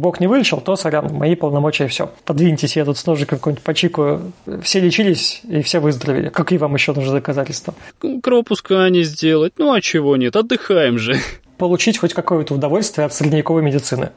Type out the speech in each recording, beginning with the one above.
Бог не вылечил, то, сорян, мои полномочия все. Подвиньтесь, я тут с ножиком какой-нибудь почикаю. Все лечились и все выздоровели. Какие вам еще нужны доказательства? Кровопускание сделать. Ну а чего нет, отдыхаем же. Получить хоть какое-то удовольствие от средневековой медицины.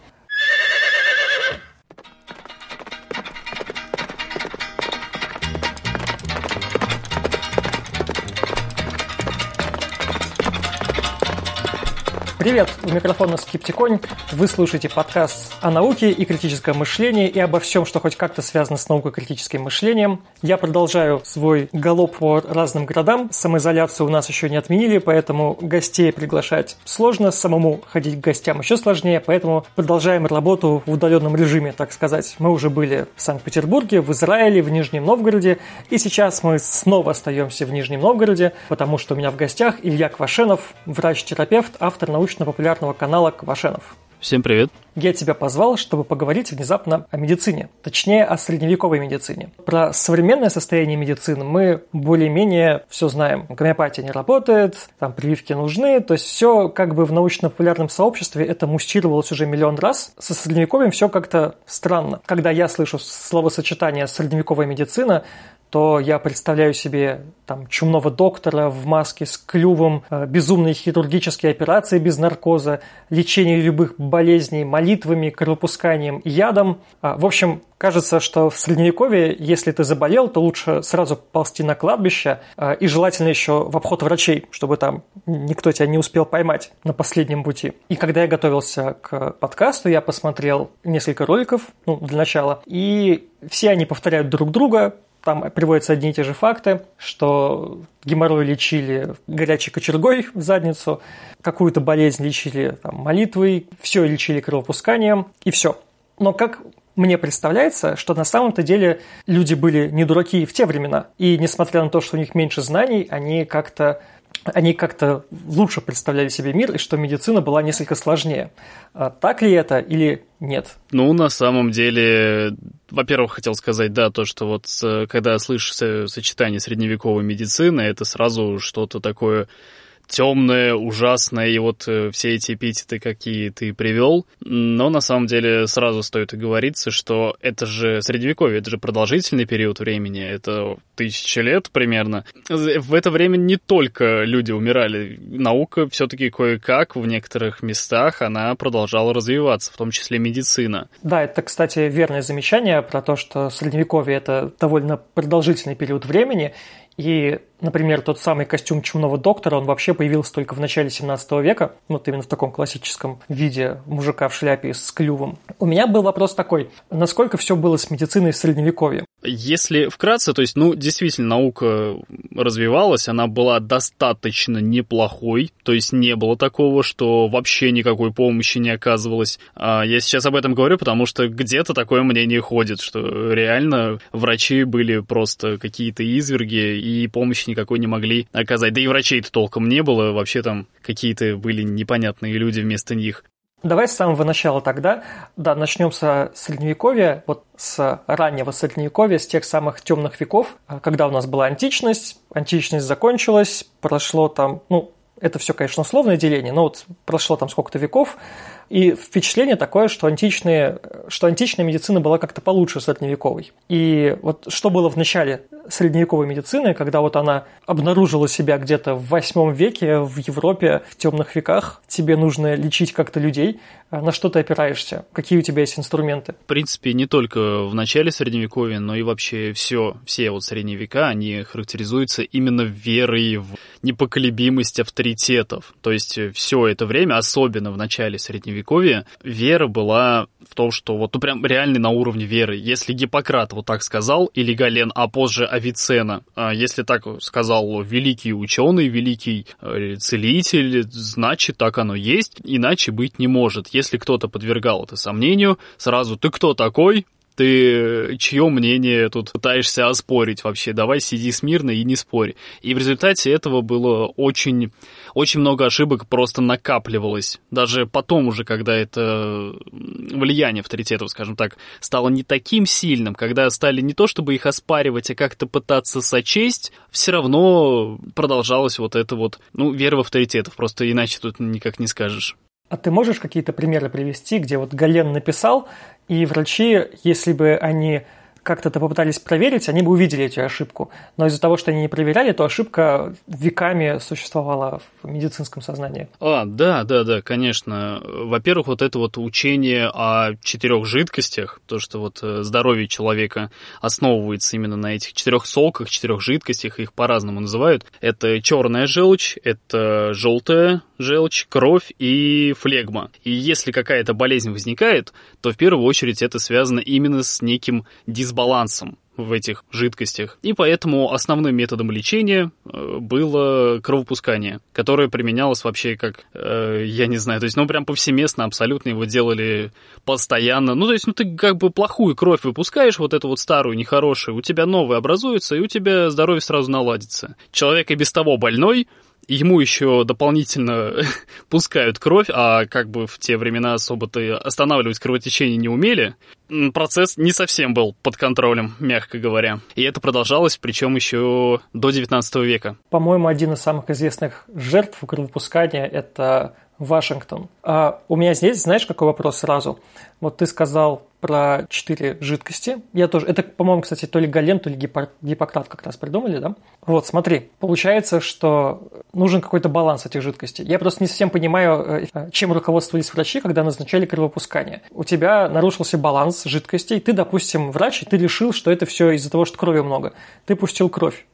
Привет, у микрофона Скептиконь. Вы слушаете подкаст о науке и критическом мышлении и обо всем, что хоть как-то связано с наукой и критическим мышлением. Я продолжаю свой галоп по разным городам. Самоизоляцию у нас еще не отменили, поэтому гостей приглашать сложно, самому ходить к гостям еще сложнее, поэтому продолжаем работу в удаленном режиме, так сказать. Мы уже были в Санкт-Петербурге, в Израиле, в Нижнем Новгороде, и сейчас мы снова остаемся в Нижнем Новгороде, потому что у меня в гостях Илья Квашенов, врач-терапевт, автор научного научно-популярного канала Квашенов. Всем привет. Я тебя позвал, чтобы поговорить внезапно о медицине, точнее о средневековой медицине. Про современное состояние медицины мы более-менее все знаем. Гомеопатия не работает, там прививки нужны, то есть все как бы в научно-популярном сообществе это мустировалось уже миллион раз. Со средневековьем все как-то странно. Когда я слышу словосочетание средневековая медицина, то я представляю себе там чумного доктора в маске с клювом, э, безумные хирургические операции без наркоза, лечение любых болезней молитвами, кровопусканием и ядом. А, в общем, кажется, что в Средневековье, если ты заболел, то лучше сразу ползти на кладбище э, и желательно еще в обход врачей, чтобы там никто тебя не успел поймать на последнем пути. И когда я готовился к подкасту, я посмотрел несколько роликов, ну, для начала, и все они повторяют друг друга, там приводятся одни и те же факты, что геморрой лечили горячей кочергой в задницу, какую-то болезнь лечили там, молитвой, все лечили кровопусканием, и все. Но как мне представляется, что на самом-то деле люди были не дураки в те времена. И несмотря на то, что у них меньше знаний, они как-то они как-то лучше представляли себе мир, и что медицина была несколько сложнее. А так ли это или нет? Ну, на самом деле, во-первых, хотел сказать, да, то, что вот когда слышишь сочетание средневековой медицины, это сразу что-то такое темное, ужасное, и вот э, все эти эпитеты, какие ты привел. Но на самом деле сразу стоит и говориться, что это же средневековье, это же продолжительный период времени, это тысячи лет примерно. В это время не только люди умирали, наука все-таки кое-как в некоторых местах она продолжала развиваться, в том числе медицина. Да, это, кстати, верное замечание про то, что средневековье это довольно продолжительный период времени, и, например, тот самый костюм чумного доктора, он вообще появился только в начале 17 века, вот именно в таком классическом виде мужика в шляпе с клювом. У меня был вопрос такой, насколько все было с медициной в Средневековье? Если вкратце, то есть, ну, действительно, наука развивалась, она была достаточно неплохой, то есть не было такого, что вообще никакой помощи не оказывалось. А я сейчас об этом говорю, потому что где-то такое мнение ходит, что реально врачи были просто какие-то изверги и помощи никакой не могли оказать. Да и врачей-то толком не было, вообще там какие-то были непонятные люди вместо них. Давай с самого начала тогда, да, начнем с средневековья, вот с раннего средневековья, с тех самых темных веков, когда у нас была античность, античность закончилась, прошло там, ну, это все, конечно, условное деление, но вот прошло там сколько-то веков, и впечатление такое, что, античные, что античная медицина была как-то получше средневековой. И вот что было в начале средневековой медицины, когда вот она обнаружила себя где-то в восьмом веке в Европе, в темных веках, тебе нужно лечить как-то людей, а на что ты опираешься? Какие у тебя есть инструменты? В принципе, не только в начале Средневековья, но и вообще все, все вот средние века, они характеризуются именно верой в непоколебимость авторитетов. То есть все это время, особенно в начале Средневековья, вера была в том, что вот ну, прям реально на уровне веры. Если Гиппократ вот так сказал, или Гален, а позже Авицена, а если так сказал великий ученый, великий э, целитель, значит так оно есть, иначе быть не может. Если кто-то подвергал это сомнению, сразу «ты кто такой?» Ты чье мнение тут пытаешься оспорить вообще? Давай сиди смирно и не спорь. И в результате этого было очень, очень много ошибок просто накапливалось. Даже потом уже, когда это влияние авторитетов, скажем так, стало не таким сильным, когда стали не то чтобы их оспаривать, а как-то пытаться сочесть, все равно продолжалась вот эта вот, ну, вера в авторитетов, просто иначе тут никак не скажешь. А ты можешь какие-то примеры привести, где вот Гален написал, и врачи, если бы они как-то это попытались проверить, они бы увидели эту ошибку. Но из-за того, что они не проверяли, то ошибка веками существовала в медицинском сознании. А, да, да, да, конечно. Во-первых, вот это вот учение о четырех жидкостях, то, что вот э, здоровье человека основывается именно на этих четырех соках, четырех жидкостях, их по-разному называют. Это черная желчь, это желтая желчь, кровь и флегма. И если какая-то болезнь возникает, то в первую очередь это связано именно с неким дисбалансом в этих жидкостях. И поэтому основным методом лечения э, было кровопускание, которое применялось вообще как, э, я не знаю, то есть, ну, прям повсеместно абсолютно его делали постоянно. Ну, то есть, ну, ты как бы плохую кровь выпускаешь, вот эту вот старую, нехорошую, у тебя новая образуется, и у тебя здоровье сразу наладится. Человек и без того больной, ему еще дополнительно пускают кровь, а как бы в те времена особо-то останавливать кровотечение не умели, процесс не совсем был под контролем, мягко говоря. И это продолжалось, причем еще до 19 века. По-моему, один из самых известных жертв кровопускания – это Вашингтон. А у меня здесь, знаешь, какой вопрос сразу? Вот ты сказал про четыре жидкости. Я тоже, это, по-моему, кстати, то ли Гален, то ли Гиппократ как раз придумали, да? Вот, смотри, получается, что нужен какой-то баланс этих жидкостей. Я просто не совсем понимаю, э, чем руководствовались врачи, когда назначали кровопускание. У тебя нарушился баланс жидкостей, ты, допустим, врач, и ты решил, что это все из-за того, что крови много. Ты пустил кровь.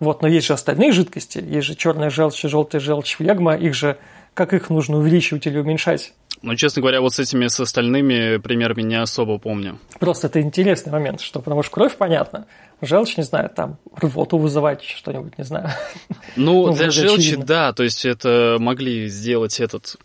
Вот, но есть же остальные жидкости, есть же черная желчь, желтая желчь, флегма, их же как их нужно увеличивать или уменьшать? Ну, честно говоря, вот с этими, с остальными примерами не особо помню. Просто это интересный момент, что потому что кровь, понятно, желчь, не знаю, там, рвоту вызывать, что-нибудь, не знаю. Ну, ну для желчи, очевидно. да, то есть это могли сделать этот,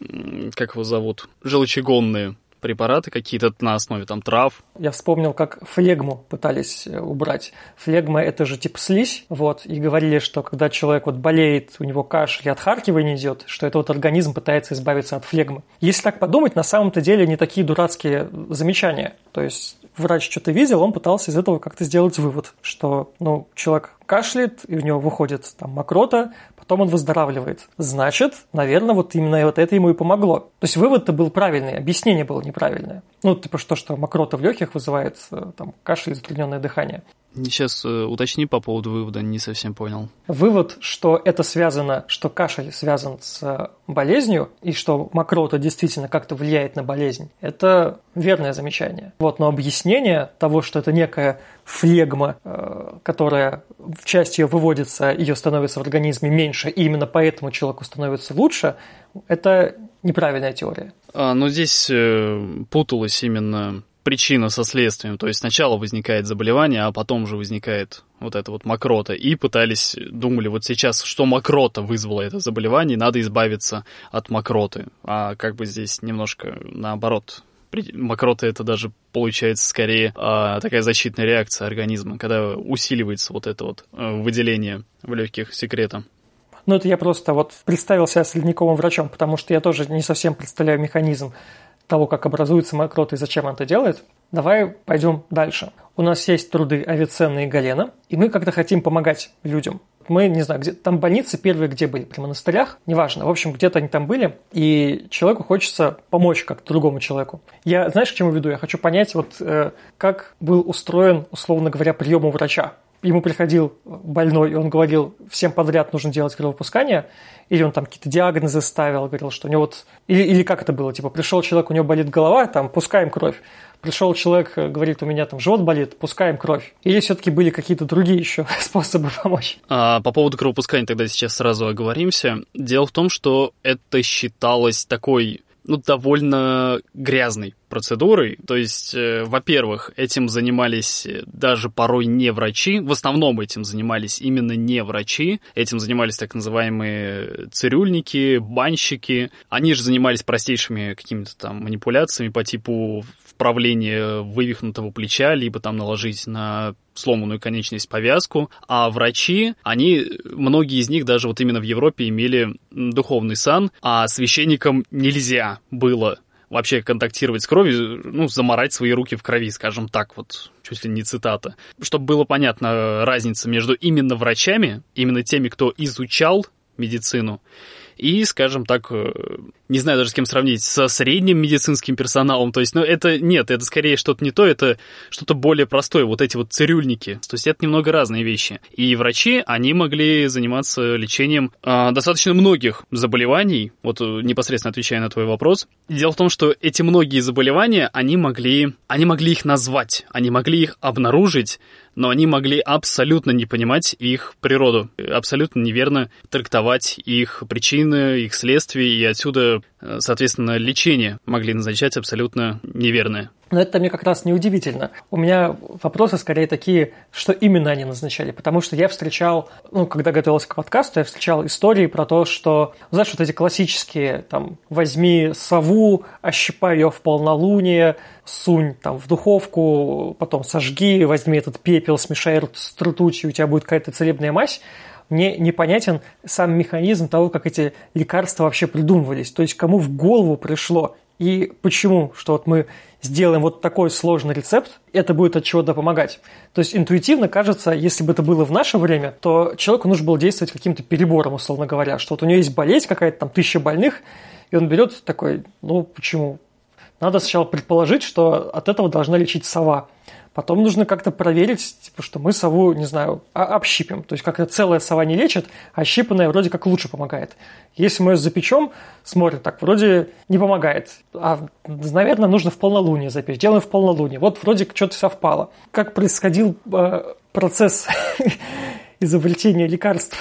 как его зовут, желчегонные препараты какие-то на основе там трав. Я вспомнил, как флегму пытались э, убрать. Флегма – это же типа слизь, вот, и говорили, что когда человек вот болеет, у него кашель и отхаркивание идет, что это вот организм пытается избавиться от флегмы. Если так подумать, на самом-то деле не такие дурацкие замечания. То есть врач что-то видел, он пытался из этого как-то сделать вывод, что ну, человек кашляет, и у него выходит там мокрота, потом он выздоравливает. Значит, наверное, вот именно вот это ему и помогло. То есть вывод-то был правильный, объяснение было неправильное. Ну, типа что, что мокрота в легких вызывает э, там, кашель и затрудненное дыхание. Сейчас э, уточни по поводу вывода, не совсем понял. Вывод, что это связано, что кашель связан с э, болезнью, и что мокрота действительно как-то влияет на болезнь, это верное замечание. Вот, но объяснение того, что это некая флегма, э, которая в части ее выводится, ее становится в организме меньше, и именно поэтому человеку становится лучше, это неправильная теория. А, но здесь путалось именно причина со следствием. То есть сначала возникает заболевание, а потом уже возникает вот это вот мокрота. И пытались, думали, вот сейчас, что мокрота вызвала это заболевание, надо избавиться от мокроты. А как бы здесь немножко наоборот. Мокрота это даже получается скорее а, такая защитная реакция организма, когда усиливается вот это вот а, выделение в легких секрета. Ну, это я просто вот представил себя средниковым врачом, потому что я тоже не совсем представляю механизм того, как образуется мокрота и зачем он это делает, давай пойдем дальше. У нас есть труды Авиценна и Галена, и мы как-то хотим помогать людям. Мы, не знаю, где там больницы первые где были, при монастырях, неважно. В общем, где-то они там были, и человеку хочется помочь как другому человеку. Я, знаешь, к чему веду? Я хочу понять, вот э, как был устроен, условно говоря, прием у врача ему приходил больной, и он говорил, всем подряд нужно делать кровопускание, или он там какие-то диагнозы ставил, говорил, что у него вот... Или, или как это было? Типа, пришел человек, у него болит голова, там, пускаем кровь. Пришел человек, говорит, у меня там живот болит, пускаем кровь. Или все-таки были какие-то другие еще способы помочь? А, по поводу кровопускания тогда сейчас сразу оговоримся. Дело в том, что это считалось такой ну, довольно грязной процедурой. То есть, э, во-первых, этим занимались э, даже порой не врачи. В основном этим занимались именно не врачи. Этим занимались так называемые цирюльники, банщики. Они же занимались простейшими какими-то там манипуляциями по типу вправления вывихнутого плеча, либо там наложить на сломанную конечность повязку, а врачи, они, многие из них даже вот именно в Европе имели духовный сан, а священникам нельзя было вообще контактировать с кровью, ну, заморать свои руки в крови, скажем так, вот чуть ли не цитата. Чтобы было понятно разница между именно врачами, именно теми, кто изучал медицину, и, скажем так, э, не знаю даже с кем сравнить, со средним медицинским персоналом. То есть, ну, это нет, это скорее что-то не то, это что-то более простое. Вот эти вот цирюльники. То есть, это немного разные вещи. И врачи, они могли заниматься лечением э, достаточно многих заболеваний. Вот э, непосредственно отвечая на твой вопрос. Дело в том, что эти многие заболевания, они могли, они могли их назвать, они могли их обнаружить, но они могли абсолютно не понимать их природу, абсолютно неверно трактовать их причины, их следствия, и отсюда, э, соответственно, лечение могли назначать абсолютно неверное. Но это мне как раз не удивительно. У меня вопросы скорее такие, что именно они назначали. Потому что я встречал, ну, когда готовился к подкасту, я встречал истории про то, что, знаешь, вот эти классические, там, возьми сову, ощипай ее в полнолуние, сунь там в духовку, потом сожги, возьми этот пепел, смешай с ртутью, у тебя будет какая-то целебная мазь мне непонятен сам механизм того, как эти лекарства вообще придумывались. То есть кому в голову пришло и почему, что вот мы сделаем вот такой сложный рецепт, это будет от чего-то помогать. То есть интуитивно кажется, если бы это было в наше время, то человеку нужно было действовать каким-то перебором, условно говоря, что вот у него есть болезнь какая-то, там тысяча больных, и он берет такой, ну почему? Надо сначала предположить, что от этого должна лечить сова. Потом нужно как-то проверить, типа, что мы сову, не знаю, общипим. То есть как-то целая сова не лечит, а щипанная вроде как лучше помогает. Если мы ее запечем, смотрим, так вроде не помогает. А, наверное, нужно в полнолуние запечь. Делаем в полнолуние. Вот вроде что-то совпало. Как происходил э, процесс изобретения лекарств?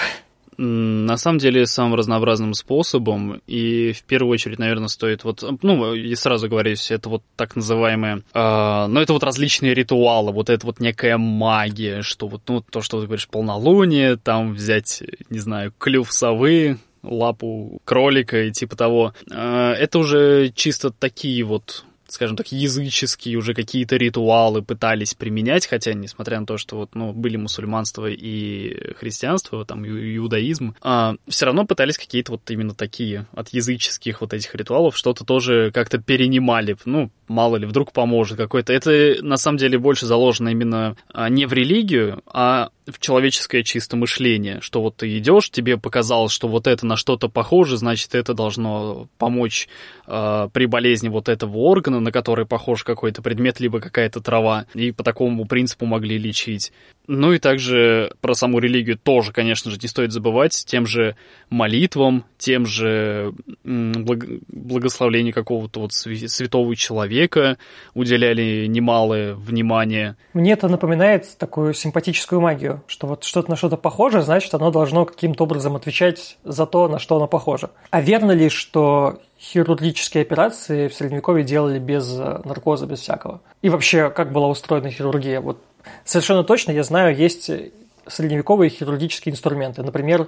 На самом деле, самым разнообразным способом, и в первую очередь, наверное, стоит вот, ну, и сразу говорю, это вот так называемые, э, ну, это вот различные ритуалы, вот это вот некая магия, что вот, ну, то, что ты говоришь, полнолуние, там взять, не знаю, клюв совы, лапу кролика и типа того. Э, это уже чисто такие вот скажем так, языческие уже какие-то ритуалы пытались применять, хотя, несмотря на то, что вот, ну, были мусульманство и христианство, там, иудаизм, а, все равно пытались какие-то вот именно такие от языческих вот этих ритуалов что-то тоже как-то перенимали, ну, мало ли, вдруг поможет какой-то. Это, на самом деле, больше заложено именно а, не в религию, а в человеческое чисто мышление, что вот ты идешь, тебе показалось, что вот это на что-то похоже, значит, это должно помочь э, при болезни вот этого органа, на который похож какой-то предмет, либо какая-то трава, и по такому принципу могли лечить. Ну и также про саму религию тоже, конечно же, не стоит забывать, тем же молитвам, тем же благословлению какого-то вот святого человека уделяли немалое внимание. Мне это напоминает такую симпатическую магию, что вот что-то на что-то похоже, значит, оно должно каким-то образом отвечать за то, на что оно похоже. А верно ли, что хирургические операции в Средневековье делали без наркоза, без всякого? И вообще, как была устроена хирургия? Вот Совершенно точно, я знаю, есть средневековые хирургические инструменты. Например,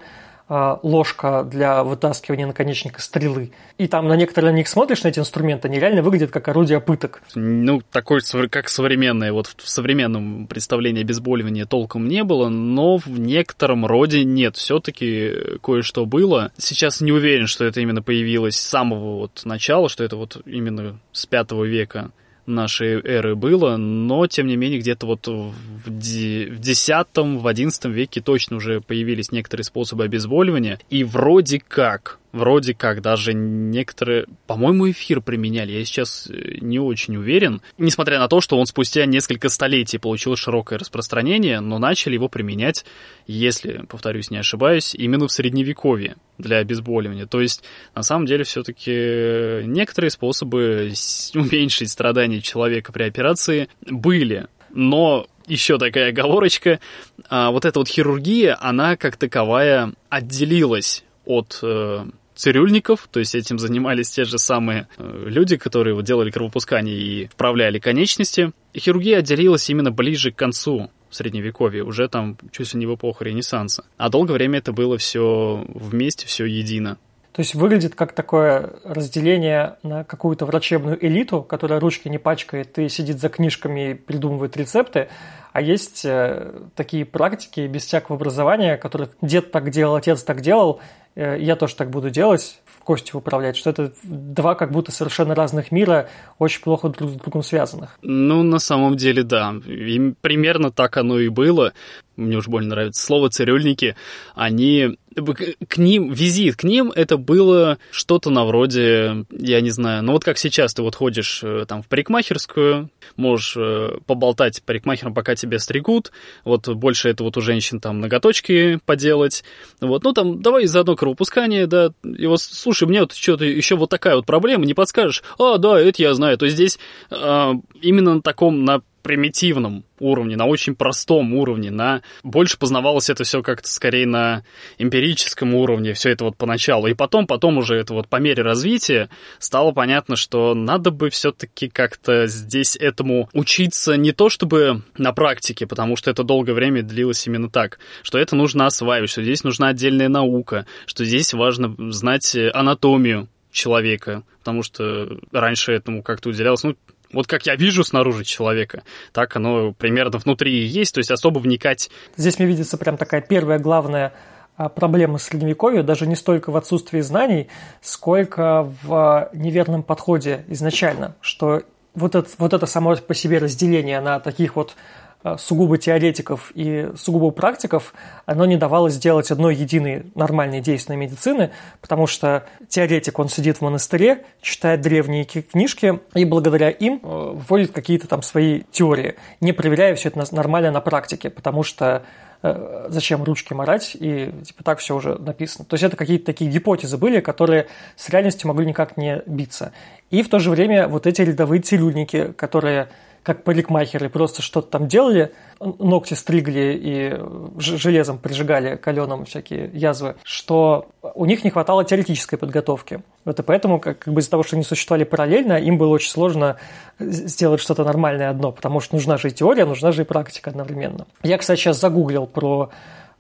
ложка для вытаскивания наконечника стрелы. И там на некоторые на них смотришь, на эти инструменты, они реально выглядят как орудие пыток. Ну, такой, как современное. Вот в современном представлении обезболивания толком не было, но в некотором роде нет. Все-таки кое-что было. Сейчас не уверен, что это именно появилось с самого вот начала, что это вот именно с пятого века нашей эры было, но, тем не менее, где-то вот в X, в XI веке точно уже появились некоторые способы обезболивания, и вроде как вроде как даже некоторые, по-моему, эфир применяли, я сейчас э, не очень уверен, несмотря на то, что он спустя несколько столетий получил широкое распространение, но начали его применять, если, повторюсь, не ошибаюсь, именно в средневековье для обезболивания. То есть, на самом деле, все-таки некоторые способы уменьшить страдания человека при операции были, но еще такая оговорочка, а, вот эта вот хирургия, она как таковая отделилась от э, цирюльников, то есть этим занимались те же самые э, люди, которые вот делали кровопускание и вправляли конечности. И хирургия отделилась именно ближе к концу средневековья, уже там чуть ли не в эпоху Ренессанса. А долгое время это было все вместе, все едино. То есть выглядит как такое разделение на какую-то врачебную элиту, которая ручки не пачкает и сидит за книжками и придумывает рецепты, а есть э, такие практики без всякого образования, которые дед так делал, отец так делал, Э, я тоже так буду делать, в кости управлять, что это два как будто совершенно разных мира, очень плохо друг с другом связанных. Ну, на самом деле, да. И примерно так оно и было. Мне уж больно нравится слово цирюльники, они к ним, визит к ним, это было что-то на вроде, я не знаю, ну вот как сейчас ты вот ходишь э, там в парикмахерскую, можешь э, поболтать парикмахером, пока тебя стригут, вот больше это вот у женщин там ноготочки поделать, вот, ну там давай заодно кровопускание, да, и вот слушай, мне вот что-то еще вот такая вот проблема, не подскажешь? А, да, это я знаю, то есть здесь а, именно на таком, на примитивном уровне, на очень простом уровне, на больше познавалось это все как-то скорее на эмпирическом уровне, все это вот поначалу. И потом, потом уже это вот по мере развития стало понятно, что надо бы все-таки как-то здесь этому учиться не то чтобы на практике, потому что это долгое время длилось именно так, что это нужно осваивать, что здесь нужна отдельная наука, что здесь важно знать анатомию человека, потому что раньше этому как-то уделялось, ну, вот как я вижу снаружи человека, так оно примерно внутри есть, то есть особо вникать. Здесь мне видится прям такая первая главная а, проблема средневековья даже не столько в отсутствии знаний, сколько в неверном подходе изначально, что вот это, вот это само по себе разделение на таких вот сугубо теоретиков и сугубо практиков, оно не давало сделать одной единой нормальной действенной медицины, потому что теоретик, он сидит в монастыре, читает древние книжки и благодаря им э, вводит какие-то там свои теории, не проверяя все это нормально на практике, потому что э, зачем ручки морать, и типа так все уже написано. То есть это какие-то такие гипотезы были, которые с реальностью могли никак не биться. И в то же время вот эти рядовые цирюльники, которые как парикмахеры просто что-то там делали, ногти стригли и железом прижигали каленым всякие язвы, что у них не хватало теоретической подготовки. Вот и поэтому, как, как бы из-за того, что они существовали параллельно, им было очень сложно сделать что-то нормальное одно, потому что нужна же и теория, нужна же и практика одновременно. Я, кстати, сейчас загуглил про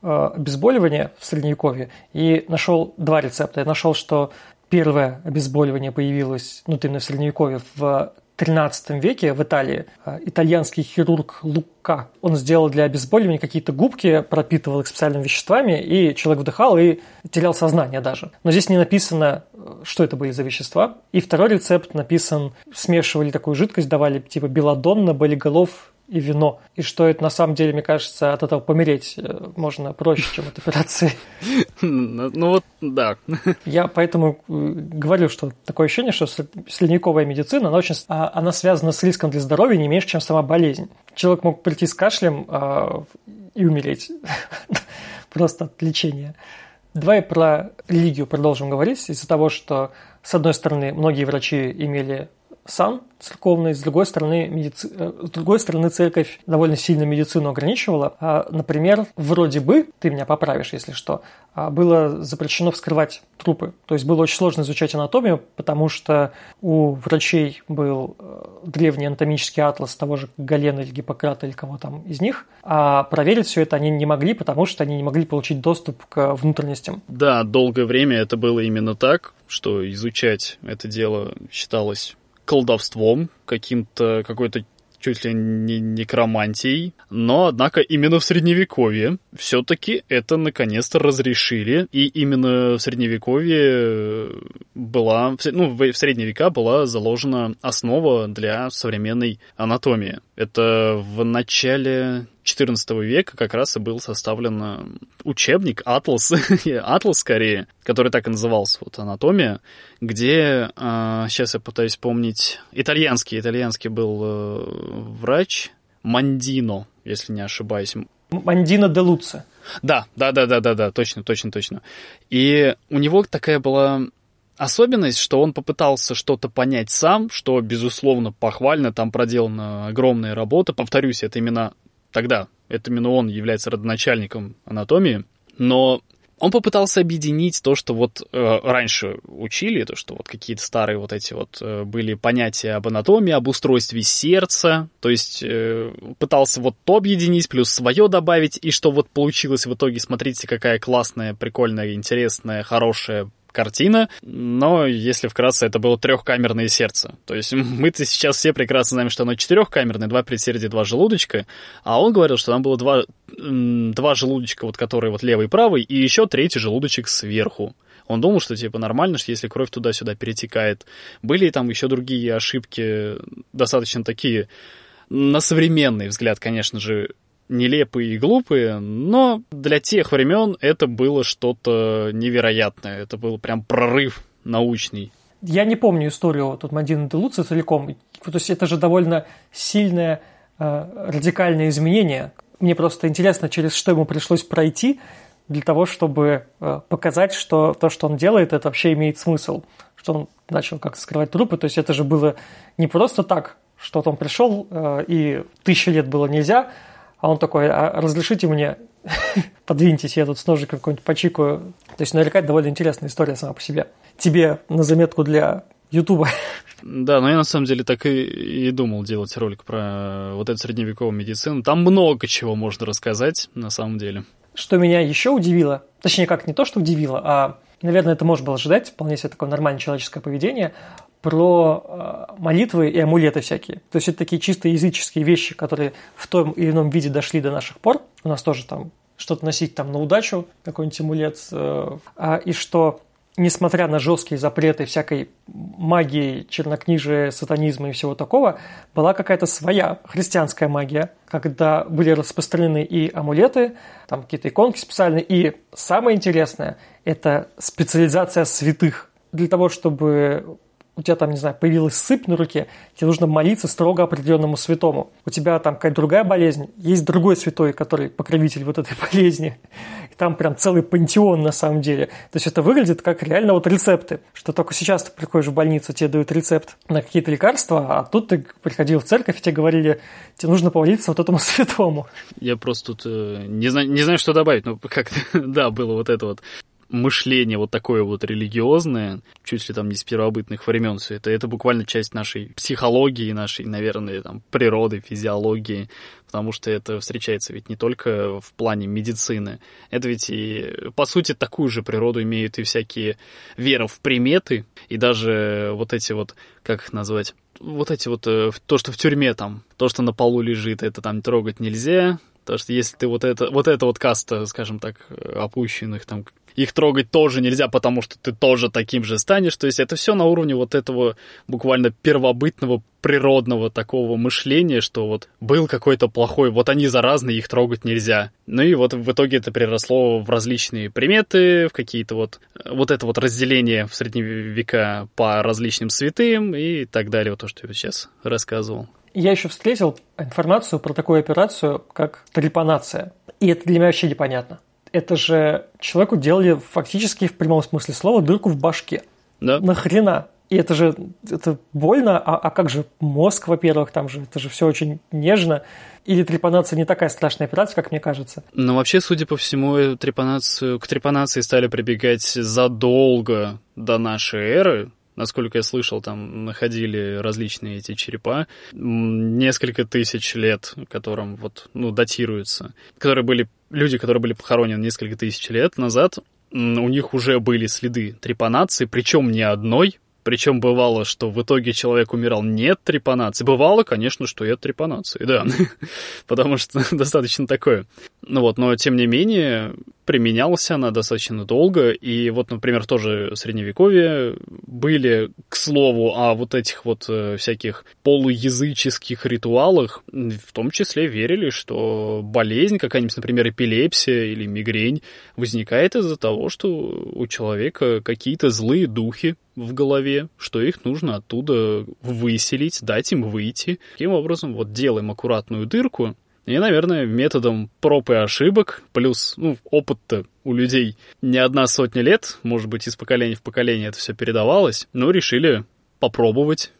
э, обезболивание в Средневековье и нашел два рецепта. Я нашел, что первое обезболивание появилось, ну, именно в Средневековье, в XIII веке в Италии а, итальянский хирург Лука, он сделал для обезболивания какие-то губки, пропитывал их специальными веществами, и человек вдыхал и терял сознание даже. Но здесь не написано, что это были за вещества. И второй рецепт написан, смешивали такую жидкость, давали типа белодонна, болиголов и вино. И что это на самом деле, мне кажется, от этого помереть э, можно проще, чем от операции. Ну, вот, да. Я поэтому э, говорю, что такое ощущение, что средневековая медицина, она очень а, она связана с риском для здоровья не меньше, чем сама болезнь. Человек мог прийти с кашлем а, и умереть просто от лечения. Давай про религию продолжим говорить из-за того, что, с одной стороны, многие врачи имели сан церковный, с другой стороны, медици... Э, с другой стороны церковь довольно сильно медицину ограничивала. А, например, вроде бы, ты меня поправишь, если что, а, было запрещено вскрывать трупы. То есть было очень сложно изучать анатомию, потому что у врачей был э, древний анатомический атлас того же Галена или Гиппократа или кого там из них, а проверить все это они не могли, потому что они не могли получить доступ к внутренностям. Да, долгое время это было именно так, что изучать это дело считалось колдовством, каким-то какой-то чуть ли не некромантией, но, однако, именно в Средневековье все-таки это наконец-то разрешили, и именно в Средневековье была, ну, в Средние века была заложена основа для современной анатомии. Это в начале XIV века как раз и был составлен э, учебник, атлас, атлас скорее, который так и назывался, вот «Анатомия», где, э, сейчас я пытаюсь помнить, итальянский, итальянский был э, врач Мандино, если не ошибаюсь. Мандино де Луце. Да, да, да, да, да, да, точно, точно, точно. И у него такая была особенность, что он попытался что-то понять сам, что, безусловно, похвально, там проделана огромная работа. Повторюсь, это именно тогда, это именно он является родоначальником анатомии, но он попытался объединить то, что вот э, раньше учили, то, что вот какие-то старые вот эти вот э, были понятия об анатомии, об устройстве сердца, то есть э, пытался вот то объединить, плюс свое добавить, и что вот получилось в итоге, смотрите, какая классная, прикольная, интересная, хорошая картина, но если вкратце, это было трехкамерное сердце. То есть мы-то сейчас все прекрасно знаем, что оно четырехкамерное, два предсердия, два желудочка, а он говорил, что там было два, два желудочка, вот которые вот левый и правый, и еще третий желудочек сверху. Он думал, что типа нормально, что если кровь туда-сюда перетекает. Были там еще другие ошибки, достаточно такие, на современный взгляд, конечно же, нелепые и глупые, но для тех времен это было что-то невероятное. Это был прям прорыв научный. Я не помню историю тут Мадины де Луци целиком. То есть это же довольно сильное э, радикальное изменение. Мне просто интересно, через что ему пришлось пройти для того, чтобы э, показать, что то, что он делает, это вообще имеет смысл. Что он начал как-то скрывать трупы. То есть это же было не просто так, что он пришел, э, и тысячу лет было нельзя, а он такой, а разрешите мне, подвиньтесь, я тут с ножиком какой-нибудь почикаю. То есть наверняка это довольно интересная история сама по себе. Тебе на заметку для Ютуба. Да, но я на самом деле так и, и думал делать ролик про вот эту средневековую медицину. Там много чего можно рассказать на самом деле. Что меня еще удивило, точнее как не то, что удивило, а, наверное, это можно было ожидать, вполне себе такое нормальное человеческое поведение, про э, молитвы и амулеты всякие. То есть это такие чисто языческие вещи, которые в том или ином виде дошли до наших пор. У нас тоже там что-то носить там на удачу, какой-нибудь амулет. Э, а, и что несмотря на жесткие запреты всякой магии, чернокнижия, сатанизма и всего такого, была какая-то своя христианская магия, когда были распространены и амулеты, там какие-то иконки специальные, и самое интересное – это специализация святых. Для того, чтобы у тебя там, не знаю, появилась сыпь на руке, тебе нужно молиться строго определенному святому. У тебя там какая-то другая болезнь, есть другой святой, который покровитель вот этой болезни. И там прям целый пантеон на самом деле. То есть это выглядит как реально вот рецепты, что только сейчас ты приходишь в больницу, тебе дают рецепт на какие-то лекарства, а тут ты приходил в церковь, и тебе говорили, тебе нужно помолиться вот этому святому. Я просто тут э, не, знаю, не знаю, что добавить, но как-то, да, было вот это вот мышление вот такое вот религиозное, чуть ли там не с первобытных времен все это, это буквально часть нашей психологии, нашей, наверное, там, природы, физиологии, потому что это встречается ведь не только в плане медицины, это ведь и, по сути, такую же природу имеют и всякие веры в приметы, и даже вот эти вот, как их назвать, вот эти вот, э, то, что в тюрьме там, то, что на полу лежит, это там трогать нельзя, то что если ты вот это, вот это вот каста, скажем так, опущенных там их трогать тоже нельзя, потому что ты тоже таким же станешь. То есть это все на уровне вот этого буквально первобытного, природного такого мышления, что вот был какой-то плохой, вот они заразные, их трогать нельзя. Ну и вот в итоге это переросло в различные приметы, в какие-то вот, вот это вот разделение в средние века по различным святым и так далее, вот то, что я сейчас рассказывал. Я еще встретил информацию про такую операцию, как трепанация. И это для меня вообще непонятно это же человеку делали фактически в прямом смысле слова дырку в башке. Да. Нахрена? И это же это больно, а, а как же мозг, во-первых, там же, это же все очень нежно. Или трепанация не такая страшная операция, как мне кажется? Ну, вообще, судя по всему, трепанацию, к трепанации стали прибегать задолго до нашей эры, насколько я слышал, там находили различные эти черепа, несколько тысяч лет, которым вот, ну, датируются, которые были, люди, которые были похоронены несколько тысяч лет назад, у них уже были следы трепанации, причем не одной, причем бывало, что в итоге человек умирал не от трепанации. Бывало, конечно, что и от трепанации, да. Потому что достаточно такое. Ну вот, но тем не менее, применялась она достаточно долго, и вот, например, тоже в Средневековье были, к слову, о вот этих вот э, всяких полуязыческих ритуалах, в том числе верили, что болезнь, какая-нибудь, например, эпилепсия или мигрень, возникает из-за того, что у человека какие-то злые духи в голове, что их нужно оттуда выселить, дать им выйти. Таким образом, вот делаем аккуратную дырку, и, наверное, методом проб и ошибок, плюс, ну, опыт-то у людей не одна сотня лет, может быть, из поколения в поколение это все передавалось, но решили попробовать.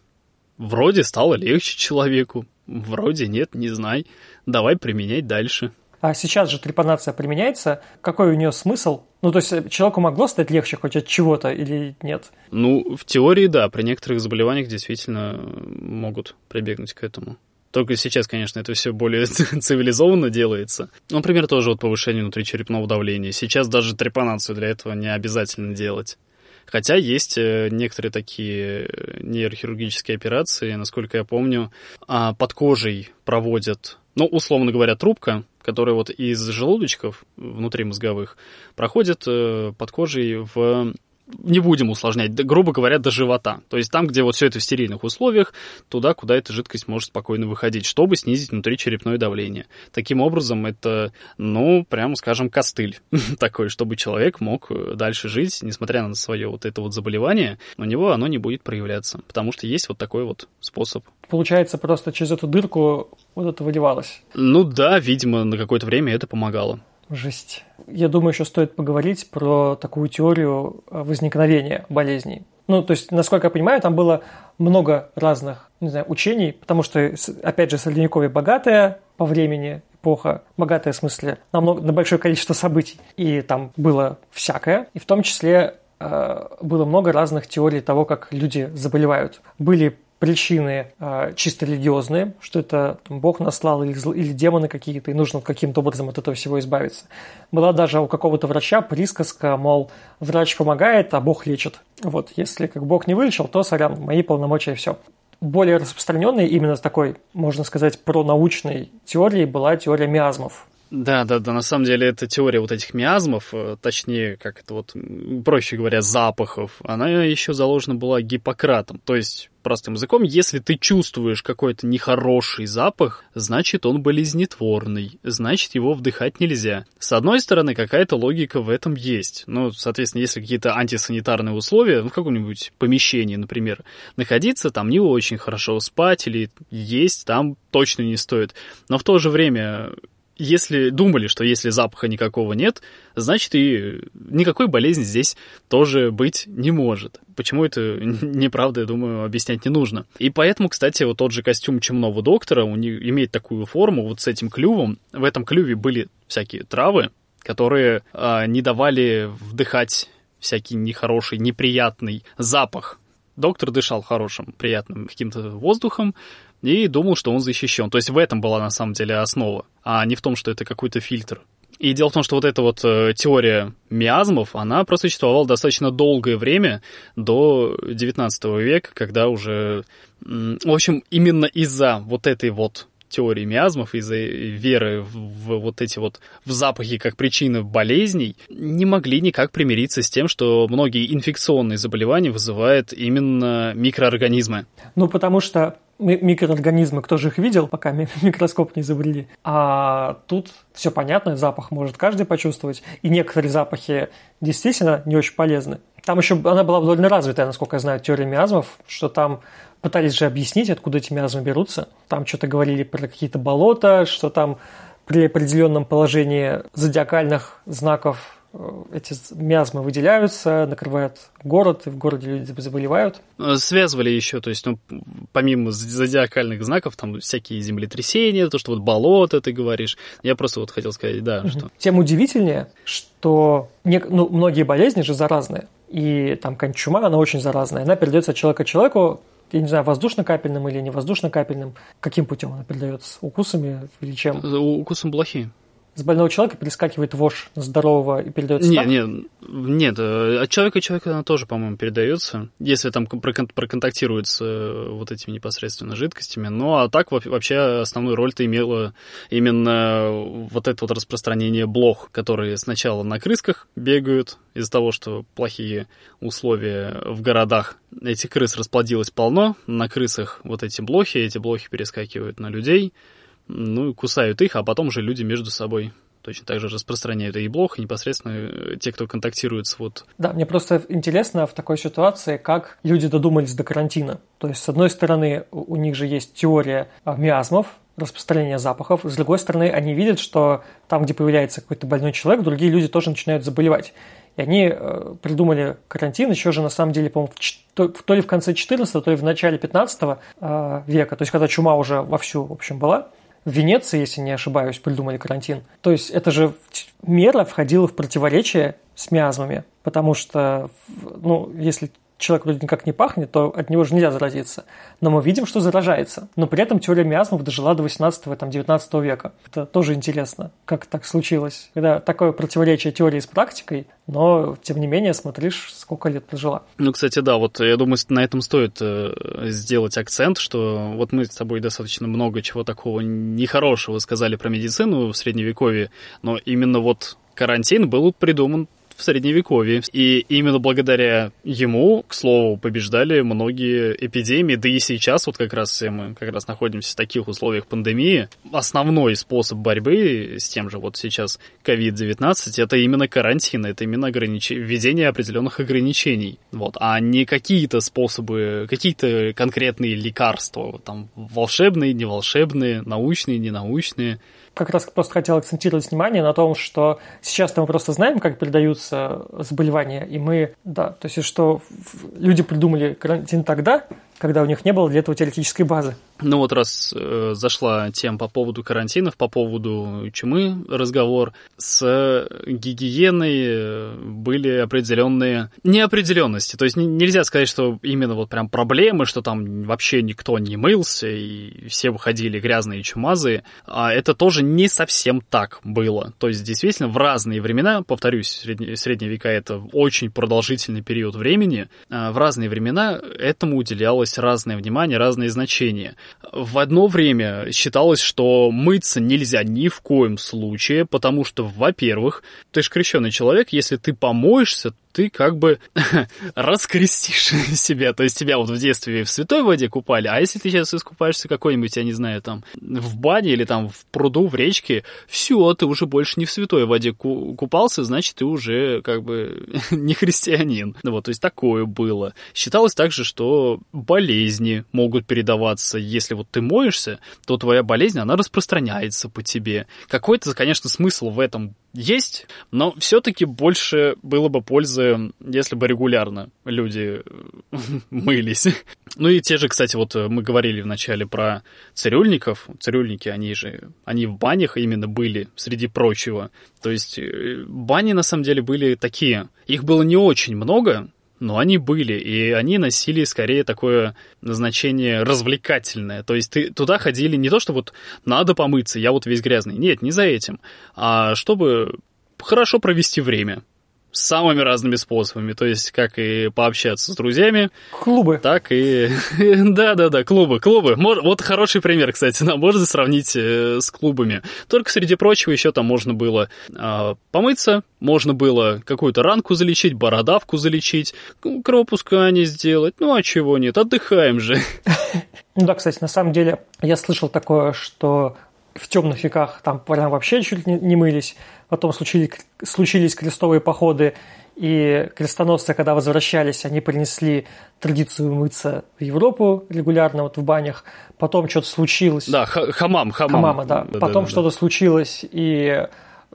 Вроде стало легче человеку, вроде нет, не знай, давай применять дальше. А сейчас же трепанация применяется. Какой у нее смысл? Ну, то есть человеку могло стать легче хоть от чего-то или нет? Ну, в теории, да. При некоторых заболеваниях действительно могут прибегнуть к этому. Только сейчас, конечно, это все более цивилизованно делается. Ну, например, тоже вот повышение внутричерепного давления. Сейчас даже трепанацию для этого не обязательно делать. Хотя есть э, некоторые такие э, нейрохирургические операции, насколько я помню, а, под кожей проводят, ну, условно говоря, трубка, которая вот из желудочков внутри мозговых проходит э, под кожей в не будем усложнять, грубо говоря, до живота. То есть там, где вот все это в стерильных условиях, туда, куда эта жидкость может спокойно выходить, чтобы снизить внутричерепное давление. Таким образом, это, ну, прямо скажем, костыль такой, чтобы человек мог э, дальше жить, несмотря на свое вот это вот заболевание, у него оно не будет проявляться, потому что есть вот такой вот способ. Получается, просто через эту дырку вот это выливалось? Ну да, видимо, на какое-то время это помогало. Жесть. Я думаю, еще стоит поговорить про такую теорию э, возникновения болезней. Ну, то есть, насколько я понимаю, там было много разных, не знаю, учений, потому что, опять же, Средневековье богатое по времени, эпоха, богатая в смысле, на, много, на большое количество событий. И там было всякое, и в том числе э, было много разных теорий того, как люди заболевают. Были причины э, чисто религиозные, что это там, Бог наслал или, или демоны какие-то, и нужно каким-то образом от этого всего избавиться. Была даже у какого-то врача присказка, мол, врач помогает, а Бог лечит. Вот, если как Бог не вылечил, то, сорян, мои полномочия все. Более распространенной именно такой, можно сказать, пронаучной теорией была теория миазмов. Да, да, да, на самом деле эта теория вот этих миазмов, э, точнее, как это вот, проще говоря, запахов, она еще заложена была Гиппократом. То есть, простым языком, если ты чувствуешь какой-то нехороший запах, значит он болезнетворный, значит его вдыхать нельзя. С одной стороны, какая-то логика в этом есть. Ну, соответственно, если какие-то антисанитарные условия, ну, в каком-нибудь помещении, например, находиться, там не очень хорошо спать или есть там точно не стоит. Но в то же время если думали, что если запаха никакого нет, значит и никакой болезни здесь тоже быть не может. Почему это неправда, я думаю, объяснять не нужно. И поэтому, кстати, вот тот же костюм чумного доктора, он имеет такую форму вот с этим клювом. В этом клюве были всякие травы, которые а, не давали вдыхать всякий нехороший, неприятный запах. Доктор дышал хорошим, приятным каким-то воздухом, и думал, что он защищен. То есть в этом была на самом деле основа, а не в том, что это какой-то фильтр. И дело в том, что вот эта вот э, теория миазмов, она просуществовала достаточно долгое время, до 19 века, когда уже... В общем, именно из-за вот этой вот теории миазмов, из-за веры в, в вот эти вот в запахи как причины болезней, не могли никак примириться с тем, что многие инфекционные заболевания вызывают именно микроорганизмы. Ну, потому что микроорганизмы, кто же их видел, пока микроскоп не изобрели. А тут все понятно, запах может каждый почувствовать, и некоторые запахи действительно не очень полезны. Там еще она была довольно развитая, насколько я знаю, теория миазмов, что там пытались же объяснить, откуда эти миазмы берутся. Там что-то говорили про какие-то болота, что там при определенном положении зодиакальных знаков Э, эти миазмы выделяются, накрывают город, и в городе люди заболевают. Э, связывали еще, то есть, ну, помимо зодиакальных знаков, там всякие землетрясения, то, что вот болото ты говоришь. Я просто вот хотел сказать, да, угу. что... Тем удивительнее, что не, ну, многие болезни же заразные. И там какая чума, она очень заразная. Она передается от человека к человеку, я не знаю, воздушно-капельным или не воздушно-капельным. Каким путем она передается? Укусами или чем? Укусом блохи с больного человека перескакивает вошь здорового и передается нет, Нет, нет, э, от человека к человеку она тоже, по-моему, передается, если там проконтактируется э, вот этими непосредственно жидкостями. Ну, а так вообще основную роль-то имело именно вот это вот распространение блох, которые сначала на крысках бегают из-за того, что плохие условия в городах. Этих крыс расплодилось полно, на крысах вот эти блохи, эти блохи перескакивают на людей, ну, кусают их, а потом уже люди между собой точно так же распространяют и блох, и непосредственно э, те, кто контактирует с вот... Да, мне просто интересно в такой ситуации, как люди додумались до карантина. То есть, с одной стороны, у них же есть теория миазмов, распространения запахов. С другой стороны, они видят, что там, где появляется какой-то больной человек, другие люди тоже начинают заболевать. И они э, придумали карантин еще же, на самом деле, по-моему, то, то ли в конце 14 то ли в начале 15 э, века, то есть когда чума уже вовсю, в общем, была в Венеции, если не ошибаюсь, придумали карантин. То есть это же мера входила в противоречие с миазмами, потому что, ну, если человек вроде никак не пахнет, то от него же нельзя заразиться. Но мы видим, что заражается. Но при этом теория миазмов дожила до 18-19 века. Это тоже интересно, как так случилось. Когда такое противоречие теории с практикой, но, тем не менее, смотришь, сколько лет прожила. Ну, кстати, да, вот я думаю, на этом стоит э, сделать акцент, что вот мы с тобой достаточно много чего такого нехорошего сказали про медицину в Средневековье, но именно вот карантин был придуман в Средневековье. И именно благодаря ему, к слову, побеждали многие эпидемии. Да и сейчас вот как раз мы как раз находимся в таких условиях пандемии. Основной способ борьбы с тем же вот сейчас COVID-19 это именно карантин, это именно огранич... введение определенных ограничений. Вот, а не какие-то способы, какие-то конкретные лекарства, там волшебные, не волшебные, научные, не научные как раз просто хотел акцентировать внимание на том, что сейчас мы просто знаем, как передаются заболевания, и мы, да, то есть что люди придумали карантин тогда, когда у них не было для этого теоретической базы. Ну вот раз э, зашла тема по поводу карантинов, по поводу чумы разговор, с гигиеной э, были определенные неопределенности. То есть нельзя сказать, что именно вот прям проблемы, что там вообще никто не мылся и все выходили грязные и чумазые. А это тоже не совсем так было. То есть действительно в разные времена, повторюсь, средние, средние века это очень продолжительный период времени, а в разные времена этому уделялось разное внимание, разные значения. В одно время считалось, что мыться нельзя ни в коем случае, потому что, во-первых, ты же крещенный человек, если ты помоешься, ты как бы раскрестишь себя. То есть тебя вот в детстве в святой воде купали, а если ты сейчас искупаешься какой-нибудь, я не знаю, там, в бане или там в пруду, в речке, все, ты уже больше не в святой воде купался, значит, ты уже как бы не христианин. Вот, то есть такое было. Считалось также, что болезни могут передаваться. Если вот ты моешься, то твоя болезнь, она распространяется по тебе. Какой-то, конечно, смысл в этом есть, но все-таки больше было бы пользы, если бы регулярно люди мылись. Ну и те же, кстати, вот мы говорили вначале про цирюльников. Цирюльники, они же, они в банях именно были, среди прочего. То есть э, бани на самом деле были такие. Их было не очень много, но они были, и они носили скорее такое назначение развлекательное. То есть ты туда ходили не то, что вот надо помыться, я вот весь грязный. Нет, не за этим. А чтобы хорошо провести время самыми разными способами. То есть, как и пообщаться с друзьями. Клубы. Так и... Да-да-да, клубы, клубы. Вот хороший пример, кстати, нам можно сравнить э, с клубами. Только, среди прочего, еще там можно было а, помыться, можно было какую-то ранку залечить, бородавку залечить, кровопускание сделать. Ну, а чего нет, отдыхаем же. Ну да, кстати, на самом деле я слышал такое, что в темных веках там прям вообще чуть ли не мылись. Потом случились, случились крестовые походы, и крестоносцы, когда возвращались, они принесли традицию мыться в Европу регулярно, вот в банях. Потом что-то случилось. Да, хамам, хамам. Хамама, да. да Потом да, что-то да. случилось, и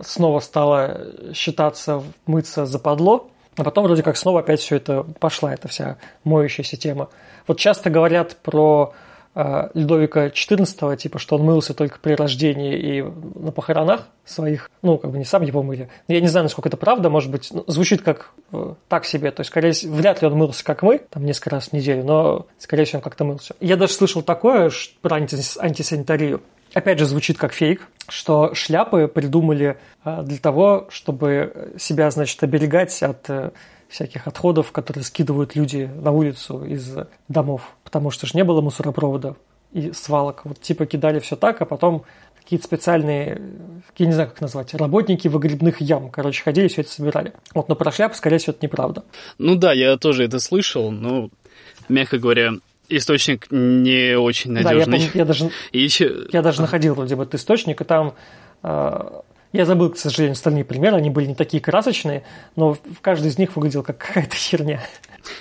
снова стало считаться мыться западло. А потом вроде как снова опять все это пошла, эта вся моющаяся тема. Вот часто говорят про Людовика XIV, типа, что он мылся только при рождении и на похоронах своих, ну, как бы не сам его мыли. Я не знаю, насколько это правда, может быть, ну, звучит как э, так себе, то есть, скорее всего, вряд ли он мылся, как мы, там, несколько раз в неделю, но, скорее всего, он как-то мылся. Я даже слышал такое что, про антис, антисанитарию. Опять же, звучит как фейк, что шляпы придумали э, для того, чтобы себя, значит, оберегать от э, всяких отходов, которые скидывают люди на улицу из домов, потому что же не было мусоропровода и свалок. Вот типа кидали все так, а потом какие-то специальные, я не знаю, как назвать, работники выгребных ям, короче, ходили, все это собирали. Вот, но про шляпу, скорее всего, это неправда. Ну да, я тоже это слышал, но, мягко говоря, источник не очень надежный. Да, я, помню, я даже, и еще... я даже находил вроде бы этот источник, и там а, я забыл, к сожалению, остальные примеры, они были не такие красочные, но каждый из них выглядел как какая-то херня.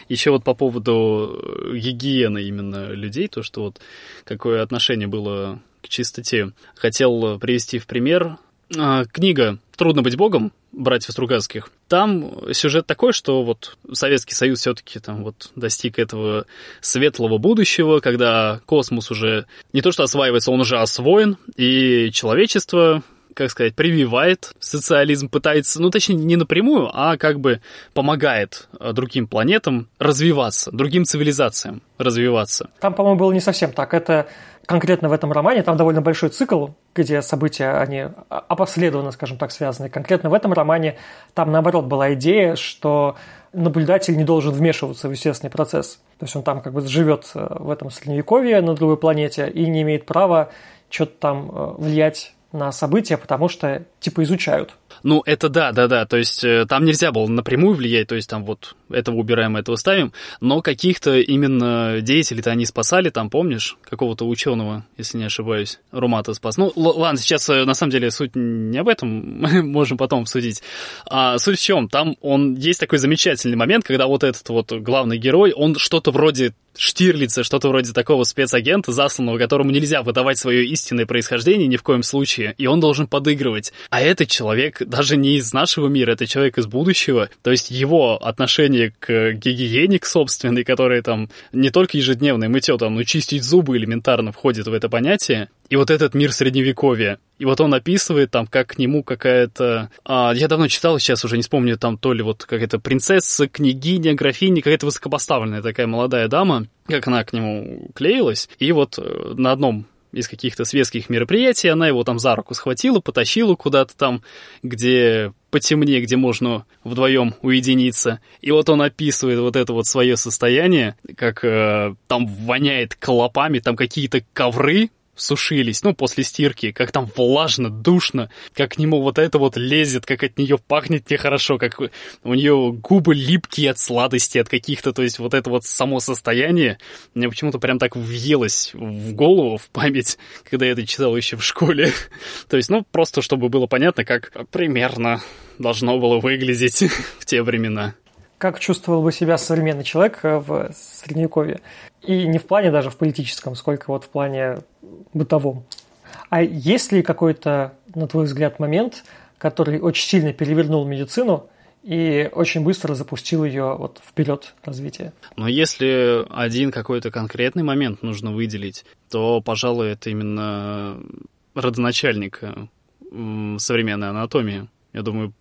Еще вот по поводу э, гигиены именно людей, то, что вот какое отношение было к чистоте. Хотел привести в пример а, книга «Трудно быть богом» братьев Стругацких. Там сюжет такой, что вот Советский Союз все-таки там вот достиг этого светлого будущего, когда космос уже не то что осваивается, он уже освоен, и человечество как сказать, прививает социализм, пытается, ну, точнее, не напрямую, а как бы помогает э, другим планетам развиваться, другим цивилизациям развиваться. Там, по-моему, было не совсем так. Это конкретно в этом романе, там довольно большой цикл, где события, они опоследованно, скажем так, связаны. Конкретно в этом романе там, наоборот, была идея, что наблюдатель не должен вмешиваться в естественный процесс. То есть он там как бы живет э, в этом средневековье на другой планете и не имеет права что-то там э, влиять на события, потому что типа изучают. Ну, это да, да, да. То есть э, там нельзя было напрямую влиять, то есть там вот этого убираем, этого ставим, но каких-то именно деятелей-то они спасали, там, помнишь, какого-то ученого, если не ошибаюсь, Румата спас. Ну, ладно, сейчас э, на самом деле суть не об этом, мы можем потом обсудить. А суть в чем? Там он есть такой замечательный момент, когда вот этот вот главный герой, он что-то вроде Штирлица, что-то вроде такого спецагента, засланного, которому нельзя выдавать свое истинное происхождение ни в коем случае, и он должен подыгрывать. А этот человек даже не из нашего мира, это человек из будущего, то есть его отношение к гигиене к собственной, которая там не только ежедневное мытье, там, но чистить зубы элементарно входит в это понятие, и вот этот мир средневековья. И вот он описывает там, как к нему какая-то... А, я давно читал, сейчас уже не вспомню, там то ли вот какая-то принцесса, княгиня, графиня, какая-то высокопоставленная такая молодая дама, как она к нему клеилась. И вот э, на одном из каких-то светских мероприятий, она его там за руку схватила, потащила куда-то там, где потемнее, где можно вдвоем уединиться. И вот он описывает вот это вот свое состояние, как э, там воняет клопами, там какие-то ковры сушились, ну, после стирки, как там влажно, душно, как к нему вот это вот лезет, как от нее пахнет нехорошо, как у нее губы липкие от сладости, от каких-то, то есть вот это вот само состояние мне почему-то прям так въелось в голову, в память, когда я это читал еще в школе. то есть, ну, просто чтобы было понятно, как примерно должно было выглядеть в те времена как чувствовал бы себя современный человек э, в Средневековье. И не в плане даже в политическом, сколько вот в плане бытовом. А есть ли какой-то, на твой взгляд, момент, который очень сильно перевернул медицину и очень быстро запустил ее вот вперед развитие? Но если один какой-то конкретный момент нужно выделить, то, пожалуй, это именно родоначальник современной анатомии. Я думаю,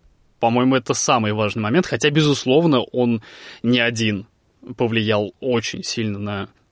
по-моему, это самый важный момент, хотя, безусловно, он не один повлиял очень сильно